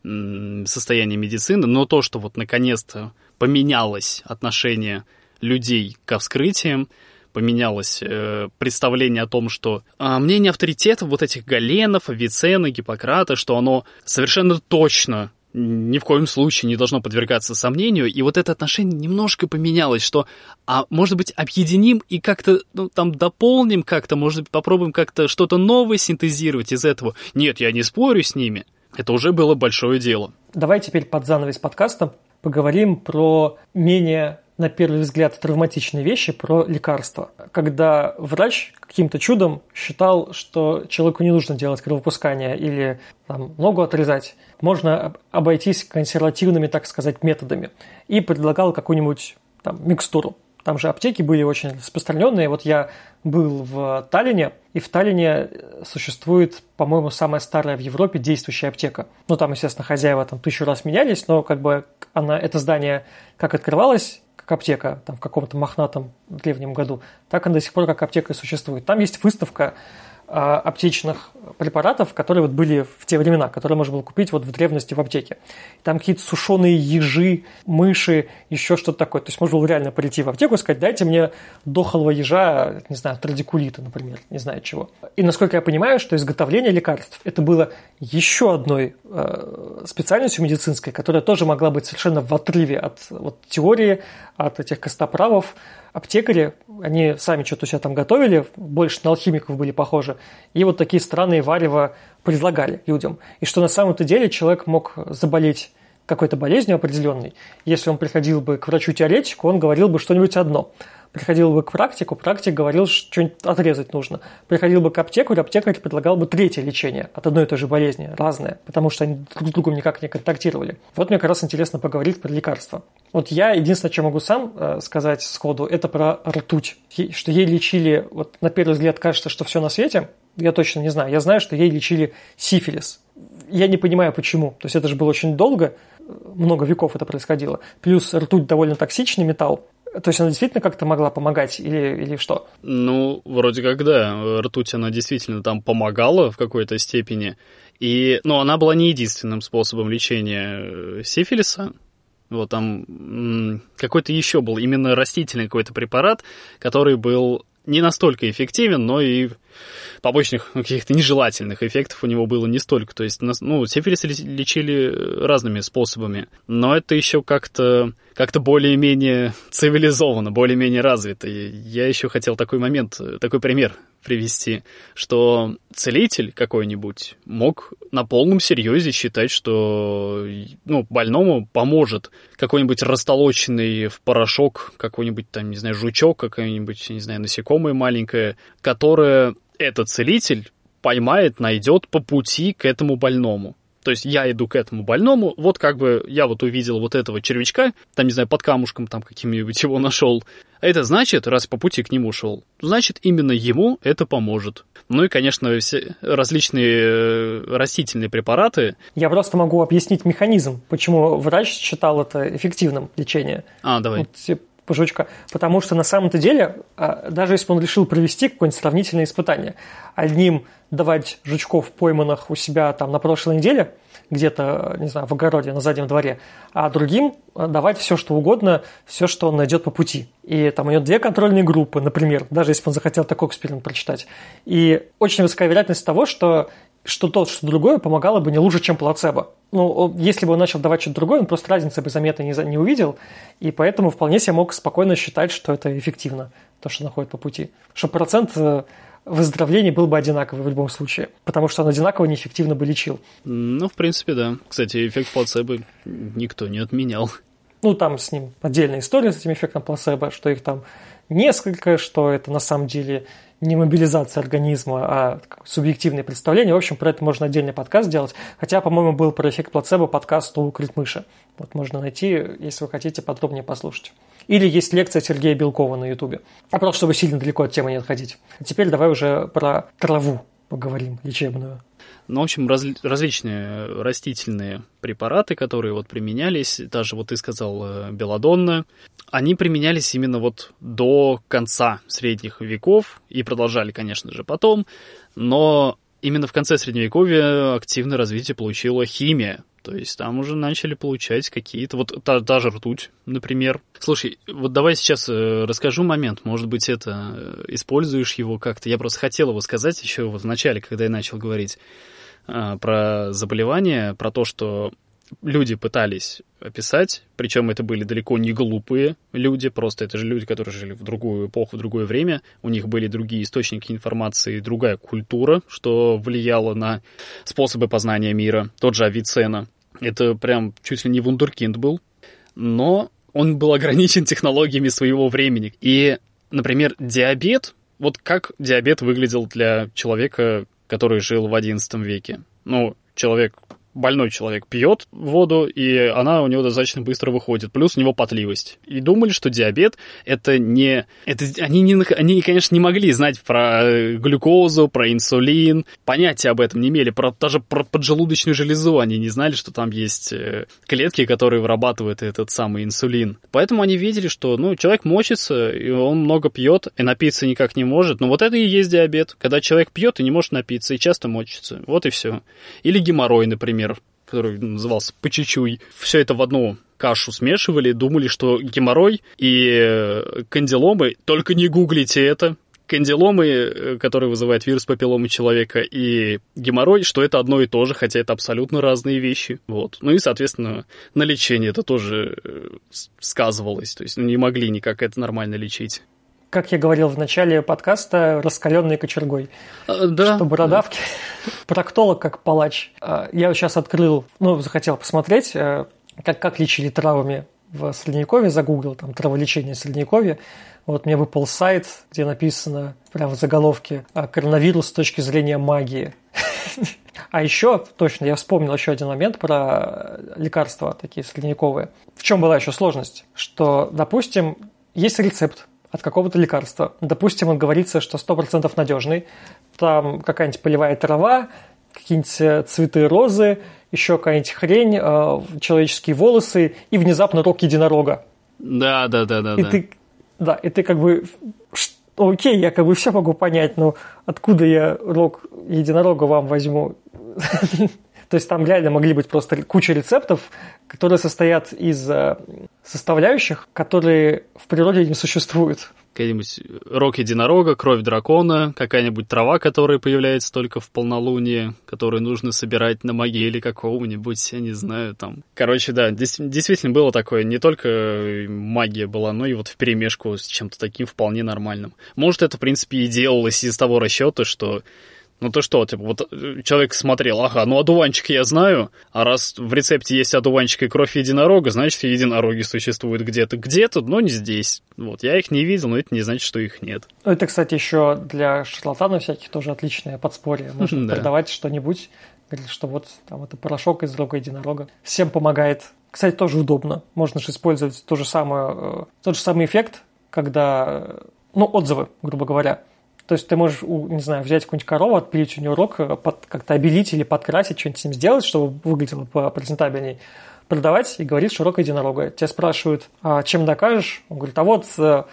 на состояние медицины, но то, что вот наконец-то поменялось отношение людей к вскрытиям, поменялось э, представление о том, что э, мнение авторитетов вот этих Галенов, Авиценна, Гиппократа, что оно совершенно точно ни в коем случае не должно подвергаться сомнению. И вот это отношение немножко поменялось, что, а может быть, объединим и как-то, ну, там, дополним как-то, может быть, попробуем как-то что-то новое синтезировать из этого. Нет, я не спорю с ними. Это уже было большое дело. Давай теперь под занавес подкаста поговорим про менее на первый взгляд, травматичные вещи про лекарства. Когда врач каким-то чудом считал, что человеку не нужно делать кровопускание или там, ногу отрезать, можно обойтись консервативными, так сказать, методами. И предлагал какую-нибудь там, микстуру. Там же аптеки были очень распространенные. Вот я был в Таллине, и в Таллине существует, по-моему, самая старая в Европе действующая аптека. Ну, там, естественно, хозяева там тысячу раз менялись, но как бы она, это здание как открывалось, как аптека там, в каком-то мохнатом древнем году, так она до сих пор как аптека и существует. Там есть выставка аптечных препаратов, которые вот были в те времена, которые можно было купить вот в древности в аптеке. Там какие-то сушеные ежи, мыши, еще что-то такое. То есть можно было реально прийти в аптеку и сказать, дайте мне дохлого ежа, не знаю, традикулита, например, не знаю чего. И насколько я понимаю, что изготовление лекарств это было еще одной э, специальностью медицинской, которая тоже могла быть совершенно в отрыве от вот, теории, от этих костоправов, аптекари, они сами что-то себя там готовили, больше на алхимиков были похожи, и вот такие странные варево предлагали людям. И что на самом-то деле человек мог заболеть какой-то болезнью определенной. Если он приходил бы к врачу-теоретику, он говорил бы что-нибудь одно – Приходил бы к практику, практик говорил, что что-нибудь отрезать нужно. Приходил бы к аптекарю, аптекарь предлагал бы третье лечение от одной и той же болезни, разное, потому что они друг с другом никак не контактировали. Вот мне как раз интересно поговорить про лекарства. Вот я единственное, что могу сам э, сказать сходу, это про ртуть. Что ей лечили, вот на первый взгляд кажется, что все на свете, я точно не знаю. Я знаю, что ей лечили сифилис. Я не понимаю, почему. То есть это же было очень долго, много веков это происходило. Плюс ртуть довольно токсичный металл. То есть она действительно как-то могла помогать или, или что? Ну, вроде как да. Ртуть, она действительно там помогала в какой-то степени. И, ну, она была не единственным способом лечения э, сифилиса. Вот там какой-то еще был именно растительный какой-то препарат, который был не настолько эффективен, но и побочных каких-то нежелательных эффектов у него было не столько. То есть, ну, сифилис лечили разными способами. Но это еще как-то как-то более-менее цивилизованно, более-менее развито. И я еще хотел такой момент, такой пример привести, что целитель какой-нибудь мог на полном серьезе считать, что ну, больному поможет какой-нибудь растолоченный в порошок какой-нибудь там, не знаю, жучок, какое-нибудь, не знаю, насекомое маленькое, которое этот целитель поймает, найдет по пути к этому больному. То есть я иду к этому больному, вот как бы я вот увидел вот этого червячка, там, не знаю, под камушком там каким-нибудь его нашел. А это значит, раз по пути к нему шел, значит, именно ему это поможет. Ну и, конечно, все различные э, растительные препараты. Я просто могу объяснить механизм, почему врач считал это эффективным лечение. А, давай. Вот, жучка. Потому что на самом-то деле, а, даже если бы он решил провести какое-нибудь сравнительное испытание, одним давать жучков пойманных у себя там на прошлой неделе, где-то, не знаю, в огороде, на заднем дворе, а другим давать все, что угодно, все, что он найдет по пути. И там у него две контрольные группы, например, даже если бы он захотел такой эксперимент прочитать. И очень высокая вероятность того, что что тот, что другое помогало бы не лучше, чем плацебо. Ну, если бы он начал давать что-то другое, он просто разницы бы заметно не, не увидел, и поэтому вполне себе мог спокойно считать, что это эффективно, то, что находит по пути. Что процент э, выздоровления был бы одинаковый в любом случае, потому что он одинаково неэффективно бы лечил. Ну, в принципе, да. Кстати, эффект плацебо никто не отменял. Ну, там с ним отдельная история с этим эффектом плацебо, что их там несколько, что это на самом деле не мобилизация организма, а субъективное представление. В общем, про это можно отдельный подкаст сделать. Хотя, по-моему, был про эффект плацебо подкаст у Критмыша. Вот можно найти, если вы хотите подробнее послушать. Или есть лекция Сергея Белкова на Ютубе. А просто, чтобы сильно далеко от темы не отходить. А теперь давай уже про траву поговорим, лечебную. Ну, в общем, раз, различные растительные препараты, которые вот применялись, даже вот ты сказал э, белладонна, они применялись именно вот до конца средних веков и продолжали, конечно же, потом, но именно в конце средневековья активное развитие получила химия, то есть там уже начали получать какие-то... Вот та, та же ртуть, например. Слушай, вот давай сейчас э, расскажу момент. Может быть, это э, используешь его как-то. Я просто хотел его сказать еще вот в начале, когда я начал говорить э, про заболевания, про то, что люди пытались описать, причем это были далеко не глупые люди, просто это же люди, которые жили в другую эпоху, в другое время, у них были другие источники информации, другая культура, что влияло на способы познания мира. Тот же Авиценна, это прям чуть ли не вундеркинд был, но он был ограничен технологиями своего времени. И, например, диабет, вот как диабет выглядел для человека, который жил в XI веке? Ну, человек больной человек пьет воду, и она у него достаточно быстро выходит. Плюс у него потливость. И думали, что диабет это не... Это, они, не, они, конечно, не могли знать про э, глюкозу, про инсулин. Понятия об этом не имели. Про, даже про поджелудочную железу они не знали, что там есть э, клетки, которые вырабатывают этот самый инсулин. Поэтому они видели, что ну, человек мочится, и он много пьет, и напиться никак не может. Но вот это и есть диабет. Когда человек пьет и не может напиться, и часто мочится. Вот и все. Или геморрой, например например, который назывался Почечуй, все это в одну кашу смешивали, думали, что геморрой и э, кандиломы, только не гуглите это, кандиломы, э, которые вызывают вирус папилломы человека, и геморрой, что это одно и то же, хотя это абсолютно разные вещи. Вот. Ну и, соответственно, на лечение это тоже э, сказывалось. То есть ну, не могли никак это нормально лечить как я говорил в начале подкаста, раскаленной кочергой. А, да. Что бородавки. Да. Проктолог как палач. А, я сейчас открыл, ну, захотел посмотреть, э, как, как лечили травами в Средневековье, загуглил там траволечение Средневековья. Вот мне выпал сайт, где написано прямо в заголовке «А, «Коронавирус с точки зрения магии». А еще, точно, я вспомнил еще один момент про лекарства такие средневековые. В чем была еще сложность? Что, допустим, есть рецепт от какого-то лекарства. Допустим, он говорится, что 100% надежный. Там какая-нибудь полевая трава, какие-нибудь э, цветы розы, еще какая-нибудь хрень, э, человеческие волосы и внезапно рог единорога. Да, да, да, да. И да. ты, да, и ты как бы, окей, я как бы все могу понять, но откуда я рог единорога вам возьму? То есть там реально могли быть просто куча рецептов, которые состоят из э, составляющих, которые в природе не существуют. какой-нибудь рог единорога, кровь дракона, какая-нибудь трава, которая появляется только в полнолуние, которую нужно собирать на могиле какого-нибудь, я не знаю, там. Короче, да, действительно было такое, не только магия была, но и вот в перемешку с чем-то таким вполне нормальным. Может, это, в принципе, и делалось из того расчета, что ну то что, типа, вот э, человек смотрел, ага, ну одуванчик я знаю, а раз в рецепте есть одуванчик и кровь единорога, значит, единороги существуют где-то. Где-то, но не здесь. Вот, я их не видел, но это не значит, что их нет. Ну, это, кстати, еще для шарлатанов всяких тоже отличное подспорье. Можно продавать что-нибудь, говорит, что вот там это порошок из рога единорога. Всем помогает. Кстати, тоже удобно. Можно же использовать то же самое, э, тот же самый эффект, когда, э, ну, отзывы, грубо говоря то есть ты можешь, не знаю, взять какую-нибудь корову, отпилить у нее рог, э, как-то обелить или подкрасить, что-нибудь с ним сделать, чтобы выглядело презентабельней, продавать и говорит, что рог единорога. Тебя спрашивают, а чем докажешь? Он говорит, а вот э,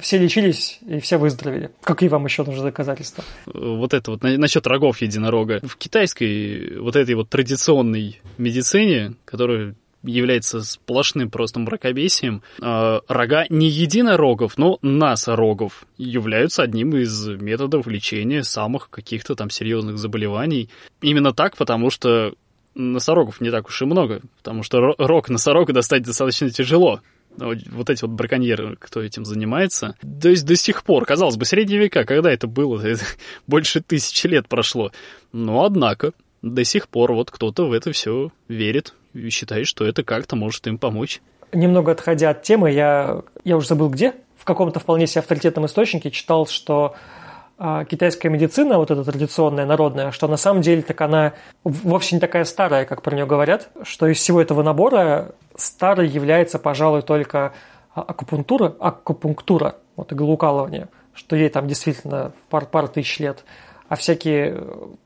все лечились и все выздоровели. Какие вам еще нужны доказательства? Вот это вот насчет рогов единорога. В китайской вот этой вот традиционной медицине, которая является сплошным просто мракобесием. Э, рога не единорогов, но носорогов являются одним из методов лечения самых каких-то там серьезных заболеваний. Именно так, потому что носорогов не так уж и много, потому что рог носорога достать достаточно тяжело. Вот эти вот браконьеры, кто этим занимается. То есть до сих пор, казалось бы, средние века, когда это было? Больше тысячи лет прошло. Но однако, до сих пор вот кто-то в это все верит и считает, что это как-то может им помочь. Немного отходя от темы, я, я уже забыл где, в каком-то вполне себе авторитетном источнике читал, что а, китайская медицина, вот эта традиционная, народная, что на самом деле так она вовсе не такая старая, как про нее говорят, что из всего этого набора старой является, пожалуй, только акупунктура, акупунктура, вот иглоукалывание, что ей там действительно пар, пар тысяч лет а всякие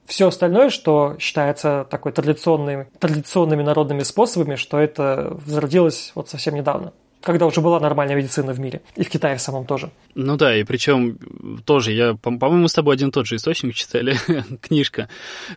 все остальное, что считается такой традиционными, традиционными народными способами, что это зародилось вот совсем недавно когда уже была нормальная медицина в мире. И в Китае в самом тоже. Ну да, и причем тоже, я, по-моему, с тобой один и тот же источник читали, книжка.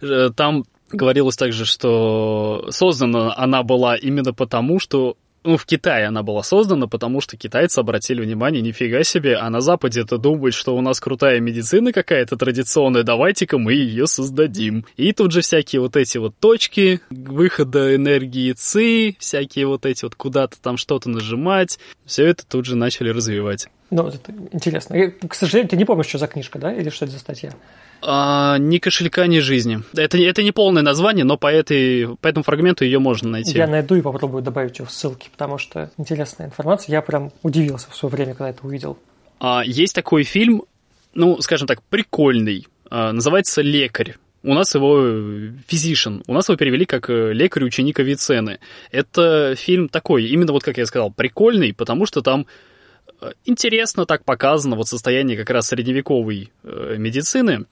Э, там говорилось также, что создана она была именно потому, что ну, в Китае она была создана, потому что китайцы обратили внимание, нифига себе, а на Западе это думают, что у нас крутая медицина какая-то традиционная, давайте-ка мы ее создадим. И тут же всякие вот эти вот точки выхода энергии ЦИ, всякие вот эти вот куда-то там что-то нажимать, все это тут же начали развивать. Ну, это интересно. Я, к сожалению, ты не помнишь, что за книжка, да? Или что это за статья? А, ни кошелька, ни жизни. Это, это не полное название, но по, этой, по этому фрагменту ее можно найти. Я найду и попробую добавить ее в ссылки, потому что интересная информация. Я прям удивился в свое время, когда это увидел. А, есть такой фильм, ну, скажем так, прикольный. А, называется «Лекарь». У нас его физишн, у нас его перевели как э, лекарь-ученик Авиценны. Это фильм такой, именно вот как я сказал, прикольный, потому что там э, интересно так показано вот состояние как раз средневековой э, медицины.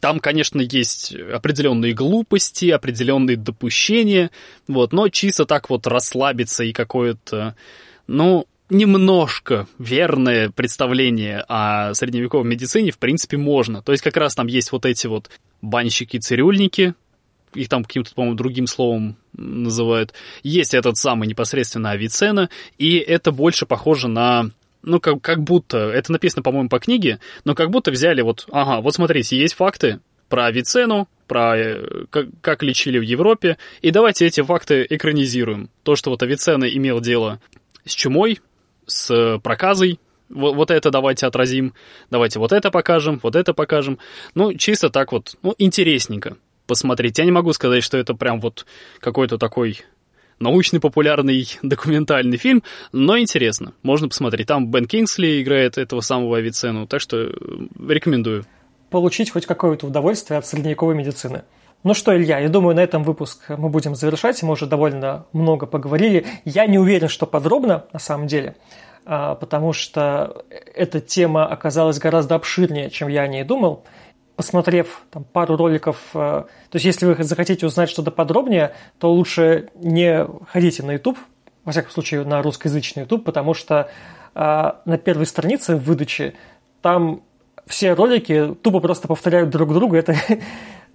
Там, конечно, есть определенные глупости, определенные допущения, вот, но чисто так вот расслабиться и какое-то, ну, немножко верное представление о средневековой медицине, в принципе, можно. То есть как раз там есть вот эти вот банщики-цирюльники, их там каким-то, по-моему, другим словом называют. Есть этот самый непосредственно Авиценна, и это больше похоже на ну, как, как будто, это написано, по-моему, по книге, но как будто взяли вот, ага, вот смотрите, есть факты про Авиценну, про э, как, как лечили в Европе, и давайте эти факты экранизируем. То, что вот Авиценна имел дело с чумой, с проказой, вот, вот это давайте отразим, давайте вот это покажем, вот это покажем. Ну, чисто так вот, ну, интересненько посмотреть. Я не могу сказать, что это прям вот какой-то такой научный популярный документальный фильм, но интересно, можно посмотреть. Там Бен Кингсли играет этого самого Авиценну, так что э, рекомендую. Получить хоть какое-то удовольствие от средневековой медицины. Ну что, Илья, я думаю, на этом выпуск мы будем завершать. Мы уже довольно много поговорили. Я не уверен, что подробно, на самом деле, а, потому что эта тема оказалась гораздо обширнее, чем я о ней думал посмотрев там, пару роликов, э, то есть если вы захотите узнать что-то подробнее, то лучше не ходите на YouTube, во всяком случае на русскоязычный YouTube, потому что э, на первой странице в выдаче там все ролики тупо просто повторяют друг друга, это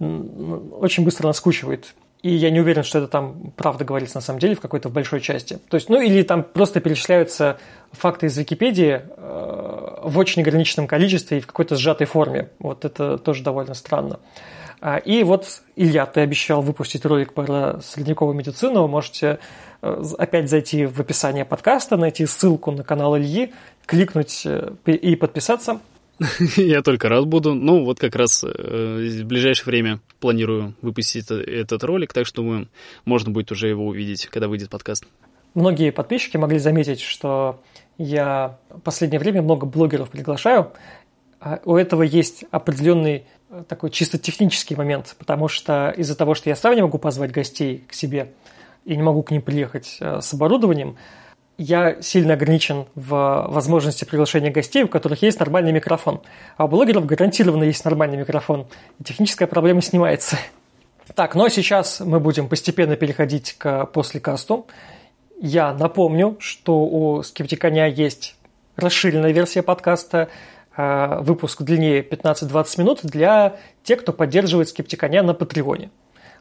очень быстро наскучивает. И я не уверен, что это там правда говорится на самом деле в какой-то большой части. То есть, ну или там просто перечисляются факты из Википедии, э, в очень ограниченном количестве и в какой-то сжатой форме. Вот это тоже довольно странно. А, и вот, Илья, ты обещал выпустить ролик про средневековую медицину. Можете э, опять зайти в описание подкаста, найти ссылку на канал Ильи, кликнуть э, и подписаться. Я только рад буду. Ну, вот как раз э, в ближайшее время планирую выпустить этот ролик, так что можно будет уже его увидеть, когда выйдет подкаст. Многие подписчики могли заметить, что я в последнее время много блогеров приглашаю. А у этого есть определенный э, такой чисто технический момент, потому что из-за того, что я сам не могу позвать гостей к себе и не могу к ним приехать э, с оборудованием, я сильно ограничен в возможности приглашения гостей, у которых есть нормальный микрофон. А у блогеров гарантированно есть нормальный микрофон, и техническая проблема снимается. Так, но сейчас мы будем постепенно переходить к послекасту. Я напомню, что у Скептиконя есть расширенная версия подкаста, э, выпуск длиннее 15-20 минут для тех, кто поддерживает Скептиконя на Патреоне.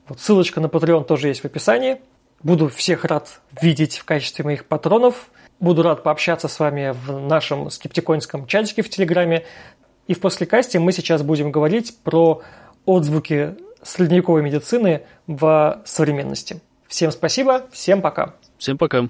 Вот ссылочка на Patreon тоже есть в описании. Буду всех рад видеть в качестве моих патронов. Буду рад пообщаться с вами в нашем скептиконском чатике в Телеграме. И в послекасте мы сейчас будем говорить про отзвуки средневековой медицины в современности. Всем спасибо, всем пока. Всем пока.